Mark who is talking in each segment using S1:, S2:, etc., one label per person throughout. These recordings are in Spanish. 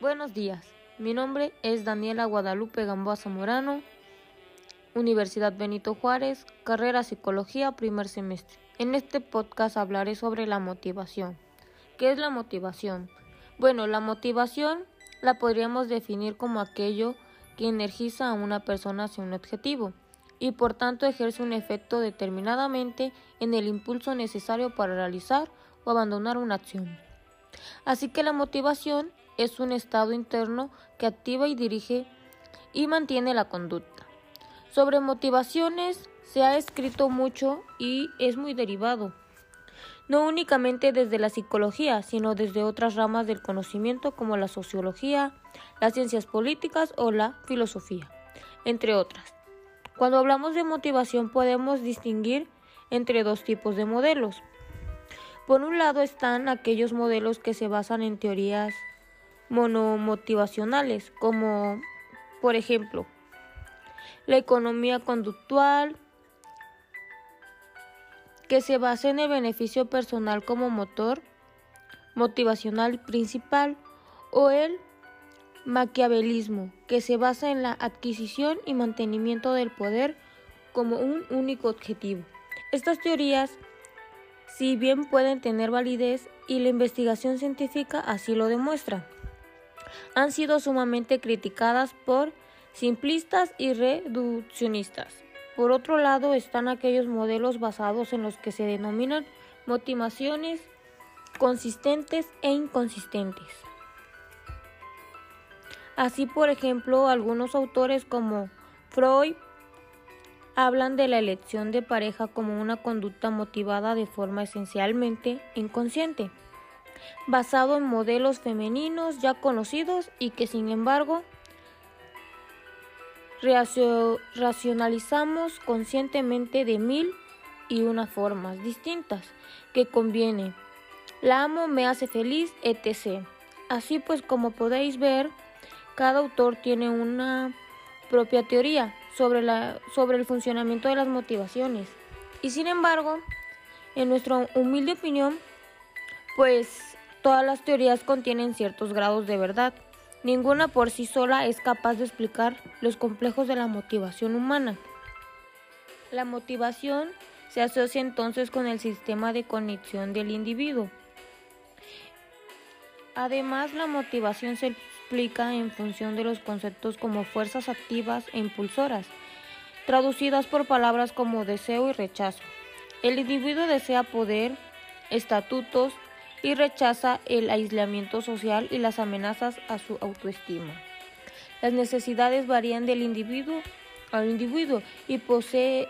S1: Buenos días, mi nombre es Daniela Guadalupe Gamboa Zamorano, Universidad Benito Juárez, carrera Psicología, primer semestre. En este podcast hablaré sobre la motivación. ¿Qué es la motivación? Bueno, la motivación la podríamos definir como aquello que energiza a una persona hacia un objetivo y por tanto ejerce un efecto determinadamente en el impulso necesario para realizar o abandonar una acción. Así que la motivación es un estado interno que activa y dirige y mantiene la conducta. Sobre motivaciones se ha escrito mucho y es muy derivado, no únicamente desde la psicología, sino desde otras ramas del conocimiento como la sociología, las ciencias políticas o la filosofía, entre otras. Cuando hablamos de motivación podemos distinguir entre dos tipos de modelos. Por un lado están aquellos modelos que se basan en teorías monomotivacionales, como por ejemplo la economía conductual, que se basa en el beneficio personal como motor motivacional principal, o el maquiavelismo, que se basa en la adquisición y mantenimiento del poder como un único objetivo. Estas teorías, si bien pueden tener validez y la investigación científica así lo demuestra, han sido sumamente criticadas por simplistas y reduccionistas. Por otro lado están aquellos modelos basados en los que se denominan motivaciones consistentes e inconsistentes. Así, por ejemplo, algunos autores como Freud hablan de la elección de pareja como una conducta motivada de forma esencialmente inconsciente, basado en modelos femeninos ya conocidos y que sin embargo racionalizamos conscientemente de mil y una formas distintas que conviene. La amo me hace feliz, etc. Así pues, como podéis ver, cada autor tiene una propia teoría sobre, la, sobre el funcionamiento de las motivaciones. Y sin embargo, en nuestra humilde opinión, pues todas las teorías contienen ciertos grados de verdad. Ninguna por sí sola es capaz de explicar los complejos de la motivación humana. La motivación se asocia entonces con el sistema de cognición del individuo. Además, la motivación se explica en función de los conceptos como fuerzas activas e impulsoras, traducidas por palabras como deseo y rechazo. El individuo desea poder, estatutos y rechaza el aislamiento social y las amenazas a su autoestima. Las necesidades varían del individuo al individuo y posee,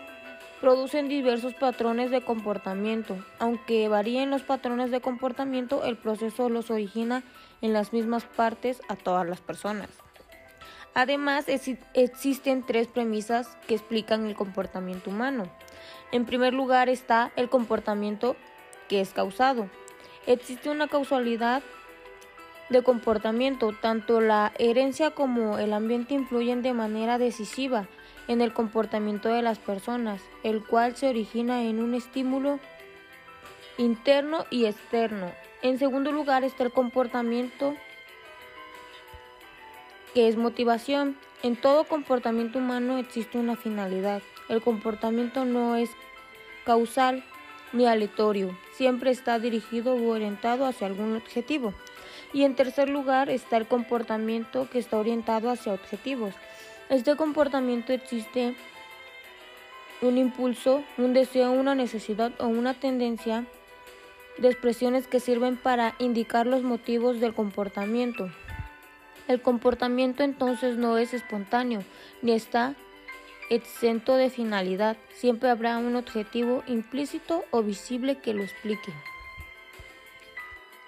S1: producen diversos patrones de comportamiento. Aunque varíen los patrones de comportamiento, el proceso los origina en las mismas partes a todas las personas. Además, existen tres premisas que explican el comportamiento humano. En primer lugar está el comportamiento que es causado. Existe una causalidad de comportamiento, tanto la herencia como el ambiente influyen de manera decisiva en el comportamiento de las personas, el cual se origina en un estímulo interno y externo. En segundo lugar está el comportamiento, que es motivación. En todo comportamiento humano existe una finalidad. El comportamiento no es causal ni aleatorio, siempre está dirigido u orientado hacia algún objetivo. Y en tercer lugar está el comportamiento que está orientado hacia objetivos. Este comportamiento existe un impulso, un deseo, una necesidad o una tendencia de expresiones que sirven para indicar los motivos del comportamiento. El comportamiento entonces no es espontáneo ni está exento de finalidad. Siempre habrá un objetivo implícito o visible que lo explique.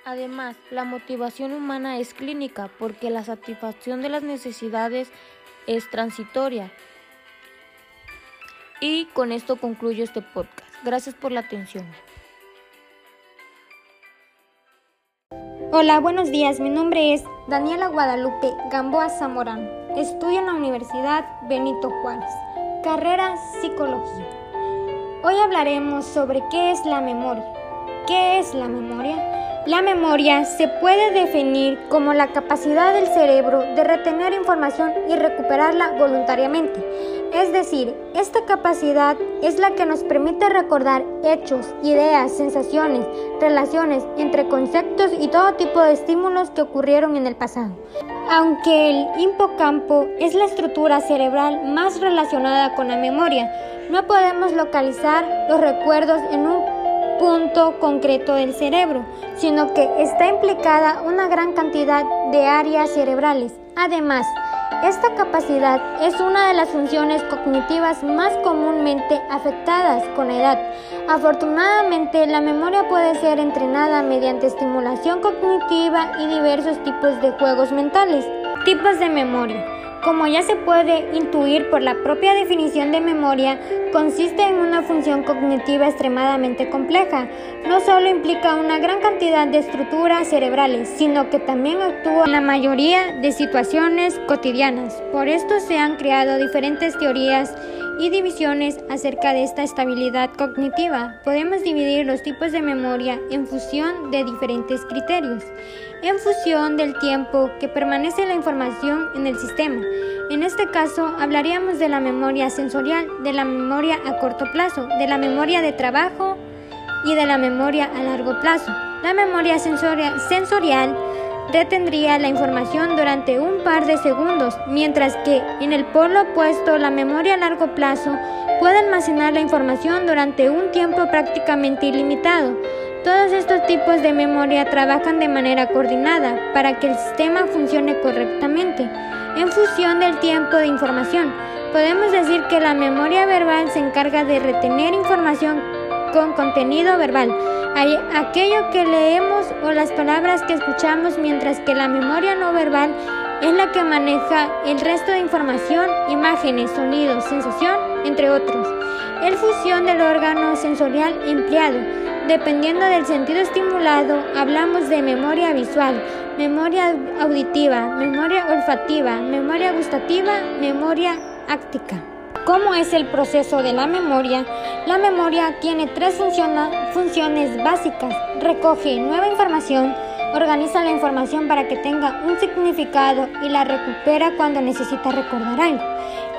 S1: Además, la motivación humana es clínica porque la satisfacción de las necesidades es transitoria. Y con esto concluyo este podcast. Gracias por la atención.
S2: Hola, buenos días. Mi nombre es Daniela Guadalupe Gamboa Zamorano. Estudio en la Universidad Benito Juárez, carrera Psicología. Hoy hablaremos sobre qué es la memoria. ¿Qué es la memoria?
S3: La memoria se puede definir como la capacidad del cerebro de retener información y recuperarla voluntariamente. Es decir, esta capacidad es la que nos permite recordar hechos, ideas, sensaciones, relaciones entre conceptos y todo tipo de estímulos que ocurrieron en el pasado. Aunque el hipocampo es la estructura cerebral más relacionada con la memoria, no podemos localizar los recuerdos en un punto concreto del cerebro, sino que está implicada una gran cantidad de áreas cerebrales. Además, esta capacidad es una de las funciones cognitivas más comúnmente afectadas con la edad. Afortunadamente, la memoria puede ser entrenada mediante estimulación cognitiva y diversos tipos de juegos mentales. Tipos de memoria. Como ya se puede intuir por la propia definición de memoria, consiste en una función cognitiva extremadamente compleja. No solo implica una gran cantidad de estructuras cerebrales, sino que también actúa en la mayoría de situaciones cotidianas. Por esto se han creado diferentes teorías y divisiones acerca de esta estabilidad cognitiva. Podemos dividir los tipos de memoria en función de diferentes criterios en función del tiempo que permanece la información en el sistema. En este caso, hablaríamos de la memoria sensorial, de la memoria a corto plazo, de la memoria de trabajo y de la memoria a largo plazo. La memoria sensorial retendría la información durante un par de segundos, mientras que en el polo opuesto la memoria a largo plazo puede almacenar la información durante un tiempo prácticamente ilimitado. Todos estos tipos de memoria trabajan de manera coordinada para que el sistema funcione correctamente. En función del tiempo de información, podemos decir que la memoria verbal se encarga de retener información con contenido verbal, aquello que leemos o las palabras que escuchamos, mientras que la memoria no verbal es la que maneja el resto de información, imágenes, sonidos, sensación, entre otros. El fusión del órgano sensorial empleado Dependiendo del sentido estimulado, hablamos de memoria visual, memoria auditiva, memoria olfativa, memoria gustativa, memoria áctica. ¿Cómo es el proceso de la memoria? La memoria tiene tres funciones básicas. Recoge nueva información, organiza la información para que tenga un significado y la recupera cuando necesita recordar algo.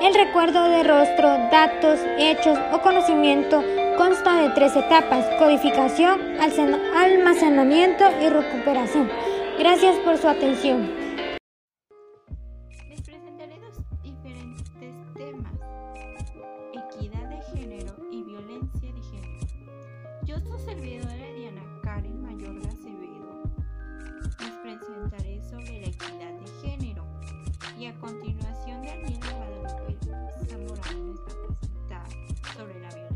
S3: El recuerdo de rostro, datos, hechos o conocimiento Consta de tres etapas, codificación, almacenamiento y recuperación. Gracias por su atención.
S4: Les presentaré dos diferentes temas, equidad de género y violencia de género. Yo soy servidora Diana Karen Mayorga Acevedo. Les presentaré sobre la equidad de género y a continuación Daniela Guadalupe Zamorano les va a presentar sobre la violencia.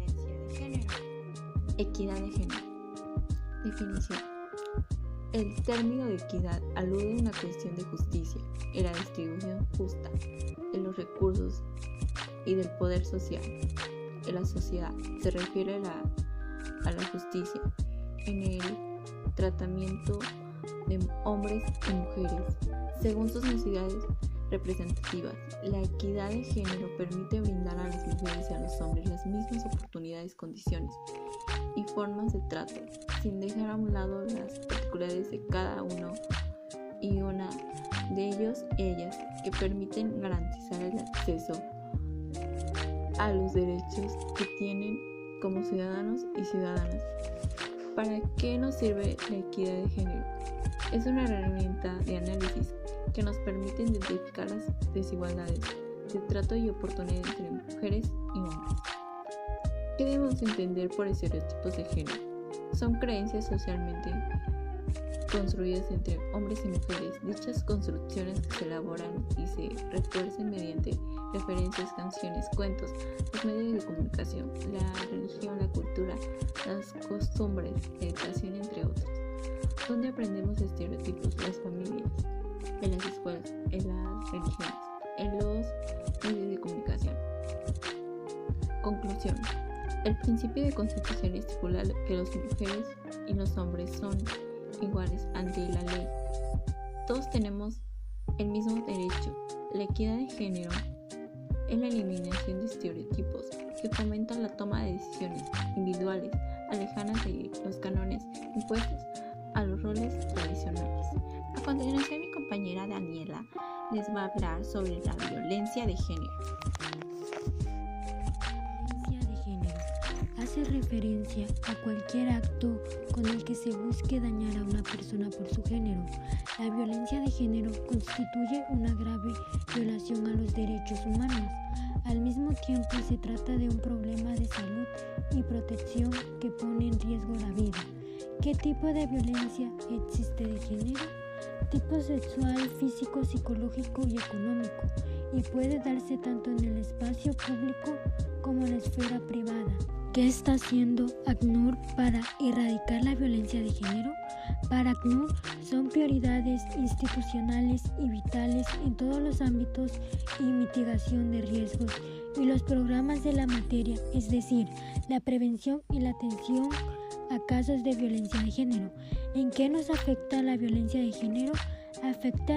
S5: Equidad de género. Definición. El término de equidad alude a una cuestión de justicia en la distribución justa de los recursos y del poder social en la sociedad. Se refiere a la, a la justicia en el tratamiento de hombres y mujeres según sus necesidades representativas. La equidad de género permite brindar a las mujeres y a los hombres las mismas oportunidades, condiciones y formas de trato, sin dejar a un lado las particularidades de cada uno y una de ellos, ellas, que permiten garantizar el acceso a los derechos que tienen como ciudadanos y ciudadanas. ¿Para qué nos sirve la equidad de género? Es una herramienta de análisis que nos permite identificar las desigualdades de trato y oportunidad entre mujeres y hombres. ¿Qué debemos entender por estereotipos de género? Son creencias socialmente construidas entre hombres y mujeres. Dichas construcciones se elaboran y se refuerzan mediante referencias, canciones, cuentos, los medios de comunicación, la religión, la cultura, las costumbres, la educación, entre otros. ¿Dónde aprendemos estereotipos? Las familias, en las escuelas, en las religiones, en los medios de comunicación. Conclusión. El principio de constitución estipula que las mujeres y los hombres son iguales ante la ley. Todos tenemos el mismo derecho. La equidad de género es la eliminación de estereotipos que fomentan la toma de decisiones individuales alejadas de los cánones impuestos a los roles tradicionales. A continuación Daniela les va a hablar sobre la violencia de género.
S2: Violencia de género hace referencia a cualquier acto con el que se busque dañar a una persona por su género. La violencia de género constituye una grave violación a los derechos humanos. Al mismo tiempo se trata de un problema de salud y protección que pone en riesgo la vida. ¿Qué tipo de violencia existe de género? Tipo sexual, físico, psicológico y económico, y puede darse tanto en el espacio público como en la esfera privada. ¿Qué está haciendo ACNUR para erradicar la violencia de género? Para ACNUR son prioridades institucionales y vitales en todos los ámbitos y mitigación de riesgos y los programas de la materia, es decir, la prevención y la atención casos de violencia de género. ¿En qué nos afecta la violencia de género? Afecta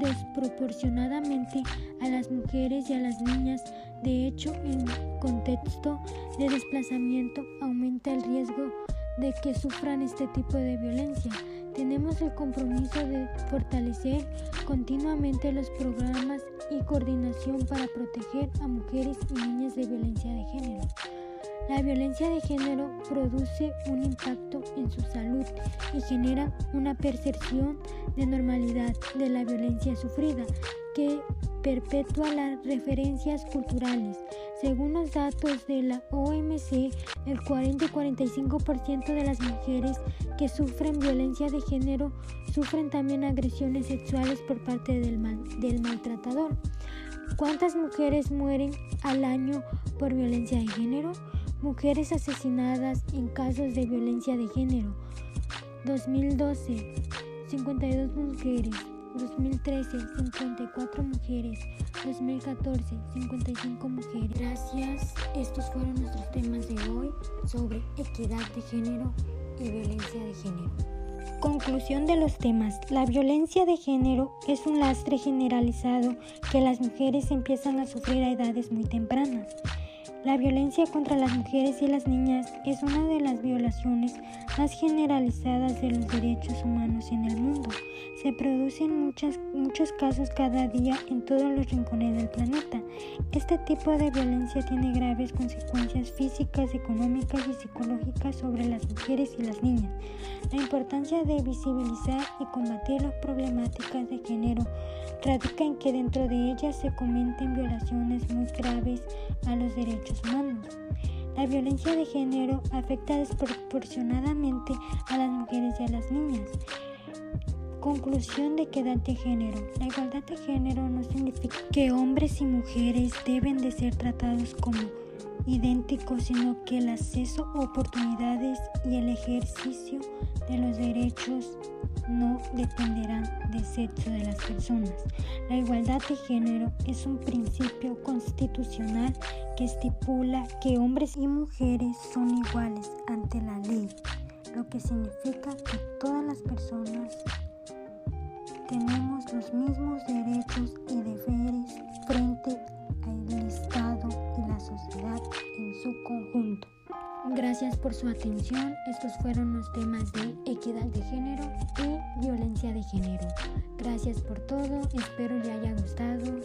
S2: desproporcionadamente a las mujeres y a las niñas. De hecho, en contexto de desplazamiento aumenta el riesgo de que sufran este tipo de violencia. Tenemos el compromiso de fortalecer continuamente los programas y coordinación para proteger a mujeres y niñas de violencia de género. La violencia de género produce un impacto en su salud y genera una percepción de normalidad de la violencia sufrida que perpetúa las referencias culturales. Según los datos de la OMC, el 40 y 45% de las mujeres que sufren violencia de género sufren también agresiones sexuales por parte del, del maltratador. ¿Cuántas mujeres mueren al año por violencia de género? Mujeres asesinadas en casos de violencia de género. 2012, 52 mujeres. 2013, 54 mujeres. 2014, 55 mujeres. Gracias. Estos fueron nuestros temas de hoy sobre equidad de género y violencia de género. Conclusión de los temas. La violencia de género es un lastre generalizado que las mujeres empiezan a sufrir a edades muy tempranas. La violencia contra las mujeres y las niñas es una de las violaciones más generalizadas de los derechos humanos en el mundo. Se producen muchos casos cada día en todos los rincones del planeta. Este tipo de violencia tiene graves consecuencias físicas, económicas y psicológicas sobre las mujeres y las niñas. La importancia de visibilizar y combatir las problemáticas de género radica en que dentro de ellas se cometen violaciones muy graves a los derechos humanos. La violencia de género afecta desproporcionadamente a las mujeres y a las niñas. Conclusión de equidad de género. La igualdad de género no significa que hombres y mujeres deben de ser tratados como idénticos, sino que el acceso a oportunidades y el ejercicio de los derechos no dependerán del sexo de las personas. La igualdad de género es un principio constitucional que estipula que hombres y mujeres son iguales ante la ley, lo que significa que todas las personas tenemos los mismos derechos y deberes frente al Estado la sociedad en su conjunto. Gracias por su atención. Estos fueron los temas de equidad de género y violencia de género. Gracias por todo. Espero le haya gustado.